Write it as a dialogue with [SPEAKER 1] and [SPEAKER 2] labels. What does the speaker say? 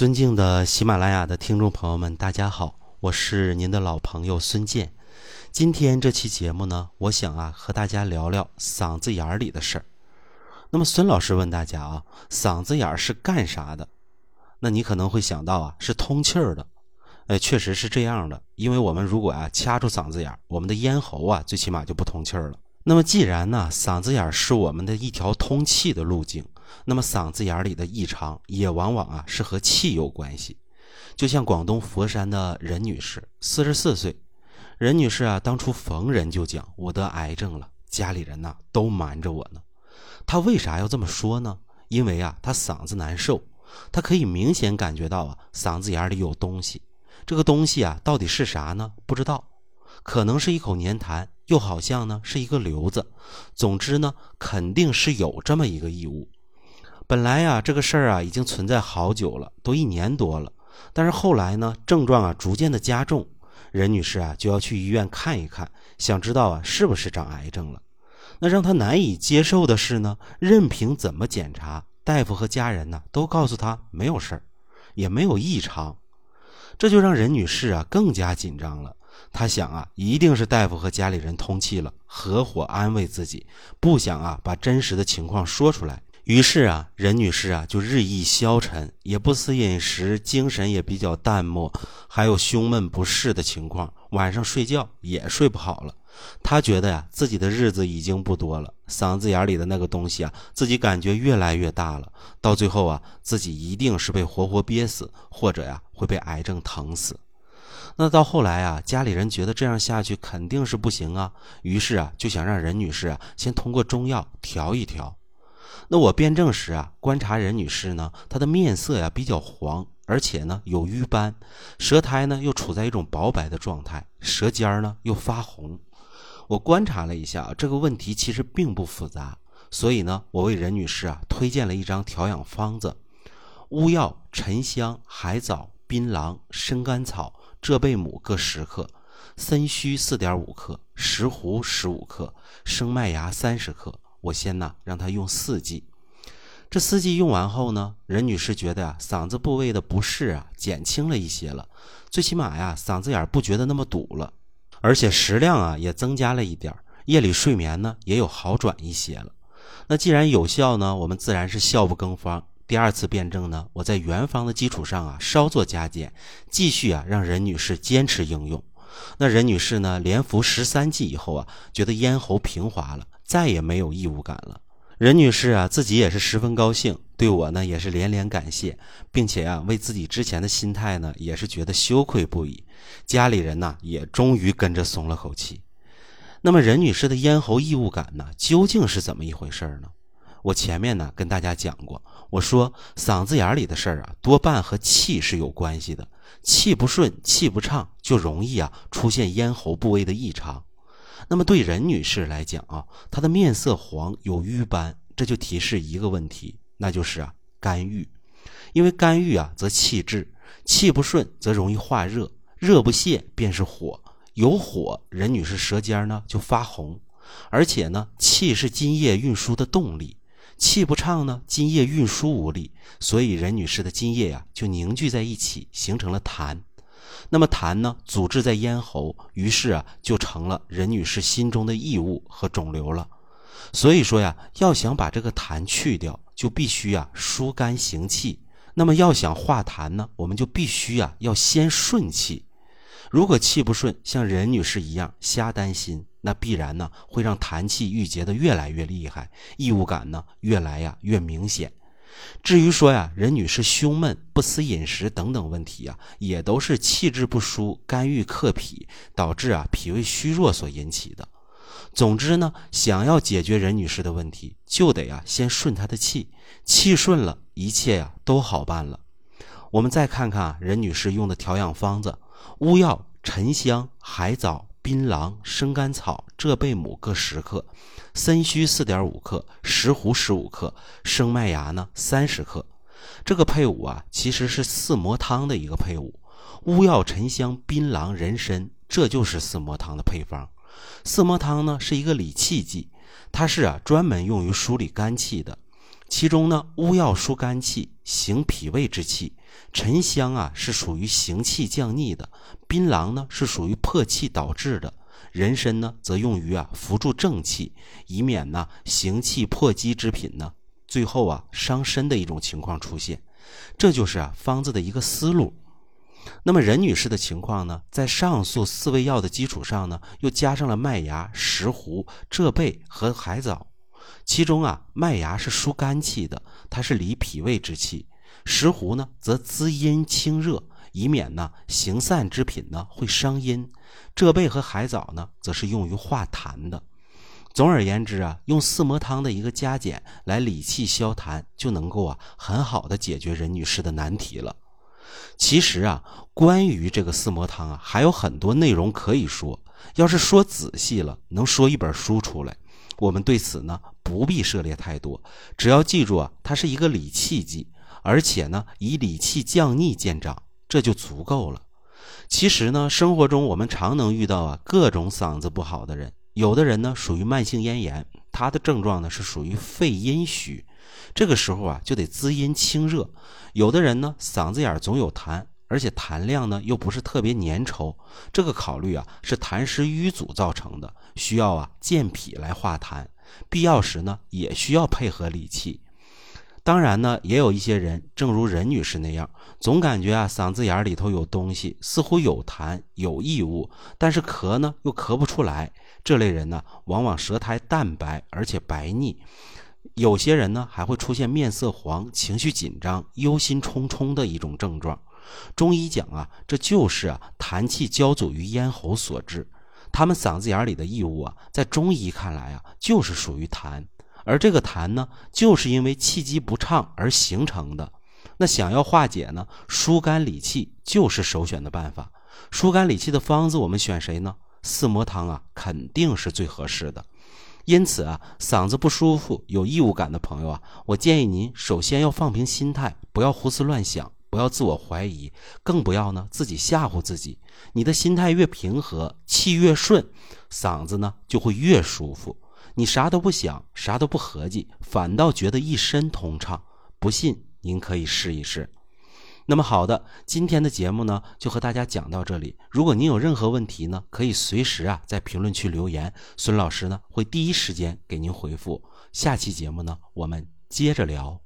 [SPEAKER 1] 尊敬的喜马拉雅的听众朋友们，大家好，我是您的老朋友孙健。今天这期节目呢，我想啊和大家聊聊嗓子眼儿里的事儿。那么孙老师问大家啊，嗓子眼儿是干啥的？那你可能会想到啊，是通气儿的。哎，确实是这样的，因为我们如果啊掐住嗓子眼儿，我们的咽喉啊最起码就不通气儿了。那么既然呢，嗓子眼儿是我们的一条通气的路径。那么嗓子眼里的异常也往往啊是和气有关系，就像广东佛山的任女士，四十四岁，任女士啊当初逢人就讲我得癌症了，家里人呐都瞒着我呢。她为啥要这么说呢？因为啊她嗓子难受，她可以明显感觉到啊嗓子眼里有东西，这个东西啊到底是啥呢？不知道，可能是一口粘痰，又好像呢是一个瘤子，总之呢肯定是有这么一个异物。本来呀，这个事儿啊已经存在好久了，都一年多了。但是后来呢，症状啊逐渐的加重，任女士啊就要去医院看一看，想知道啊是不是长癌症了。那让她难以接受的是呢，任凭怎么检查，大夫和家人呢都告诉她没有事儿，也没有异常。这就让任女士啊更加紧张了。她想啊，一定是大夫和家里人通气了，合伙安慰自己，不想啊把真实的情况说出来。于是啊，任女士啊就日益消沉，也不思饮食，精神也比较淡漠，还有胸闷不适的情况，晚上睡觉也睡不好了。她觉得呀，自己的日子已经不多了，嗓子眼里的那个东西啊，自己感觉越来越大了，到最后啊，自己一定是被活活憋死，或者呀会被癌症疼死。那到后来啊，家里人觉得这样下去肯定是不行啊，于是啊就想让任女士啊先通过中药调一调。那我辩证时啊，观察任女士呢，她的面色呀比较黄，而且呢有瘀斑，舌苔呢又处在一种薄白的状态，舌尖呢又发红。我观察了一下，这个问题其实并不复杂，所以呢，我为任女士啊推荐了一张调养方子：乌药、沉香、海藻、槟榔、生甘草、浙贝母各十克，参须四点五克，石斛十五克，生麦芽三十克。我先呢让她用四剂，这四剂用完后呢，任女士觉得啊嗓子部位的不适啊减轻了一些了，最起码呀嗓子眼不觉得那么堵了，而且食量啊也增加了一点夜里睡眠呢也有好转一些了。那既然有效呢，我们自然是效不更方。第二次辩证呢，我在原方的基础上啊稍作加减，继续啊让任女士坚持应用。那任女士呢连服十三剂以后啊，觉得咽喉平滑了。再也没有异物感了，任女士啊，自己也是十分高兴，对我呢也是连连感谢，并且啊，为自己之前的心态呢，也是觉得羞愧不已。家里人呢，也终于跟着松了口气。那么，任女士的咽喉异物感呢，究竟是怎么一回事呢？我前面呢跟大家讲过，我说嗓子眼里的事儿啊，多半和气是有关系的，气不顺、气不畅，就容易啊出现咽喉部位的异常。那么对任女士来讲啊，她的面色黄有瘀斑，这就提示一个问题，那就是啊肝郁。因为肝郁啊则气滞，气不顺则容易化热，热不泄便是火，有火任女士舌尖呢就发红，而且呢气是津液运输的动力，气不畅呢津液运输无力，所以任女士的津液呀就凝聚在一起，形成了痰。那么痰呢，阻滞在咽喉，于是啊，就成了任女士心中的异物和肿瘤了。所以说呀，要想把这个痰去掉，就必须啊疏肝行气。那么要想化痰呢，我们就必须啊要先顺气。如果气不顺，像任女士一样瞎担心，那必然呢会让痰气郁结的越来越厉害，异物感呢越来呀越明显。至于说呀，任女士胸闷、不思饮食等等问题呀，也都是气滞不舒、肝郁克脾，导致啊脾胃虚弱所引起的。总之呢，想要解决任女士的问题，就得呀先顺她的气，气顺了，一切呀都好办了。我们再看看任女士用的调养方子：乌药、沉香、海藻。槟榔、生甘草、浙贝母各十克，参须四点五克，石斛十五克，生麦芽呢三十克。这个配伍啊，其实是四磨汤的一个配伍。乌药、沉香、槟榔、人参，这就是四磨汤的配方。四磨汤呢是一个理气剂，它是啊专门用于梳理肝气的。其中呢，乌药疏肝气，行脾胃之气；沉香啊是属于行气降逆的，槟榔呢是属于破气导致的，人参呢则用于啊扶助正气，以免呢行气破积之品呢最后啊伤身的一种情况出现。这就是啊方子的一个思路。那么任女士的情况呢，在上述四味药的基础上呢，又加上了麦芽、石斛、浙贝和海藻。其中啊，麦芽是疏肝气的，它是理脾胃之气；石斛呢，则滋阴清热，以免呢行散之品呢会伤阴；浙贝和海藻呢，则是用于化痰的。总而言之啊，用四磨汤的一个加减来理气消痰，就能够啊很好的解决任女士的难题了。其实啊，关于这个四磨汤啊，还有很多内容可以说。要是说仔细了，能说一本书出来。我们对此呢，不必涉猎太多，只要记住啊，它是一个理气剂，而且呢，以理气降逆见长，这就足够了。其实呢，生活中我们常能遇到啊，各种嗓子不好的人。有的人呢，属于慢性咽炎，他的症状呢是属于肺阴虚。这个时候啊，就得滋阴清热。有的人呢，嗓子眼总有痰，而且痰量呢又不是特别粘稠，这个考虑啊是痰湿瘀阻造成的，需要啊健脾来化痰。必要时呢，也需要配合理气。当然呢，也有一些人，正如任女士那样，总感觉啊嗓子眼里头有东西，似乎有痰有异物，但是咳呢又咳不出来。这类人呢，往往舌苔淡白而且白腻。有些人呢，还会出现面色黄、情绪紧张、忧心忡忡的一种症状。中医讲啊，这就是啊痰气交阻于咽喉所致。他们嗓子眼里的异物啊，在中医看来啊，就是属于痰。而这个痰呢，就是因为气机不畅而形成的。那想要化解呢，疏肝理气就是首选的办法。疏肝理气的方子，我们选谁呢？四磨汤啊，肯定是最合适的。因此啊，嗓子不舒服、有异物感的朋友啊，我建议您首先要放平心态，不要胡思乱想，不要自我怀疑，更不要呢自己吓唬自己。你的心态越平和，气越顺，嗓子呢就会越舒服。你啥都不想，啥都不合计，反倒觉得一身通畅。不信，您可以试一试。那么好的，今天的节目呢，就和大家讲到这里。如果您有任何问题呢，可以随时啊在评论区留言，孙老师呢会第一时间给您回复。下期节目呢，我们接着聊。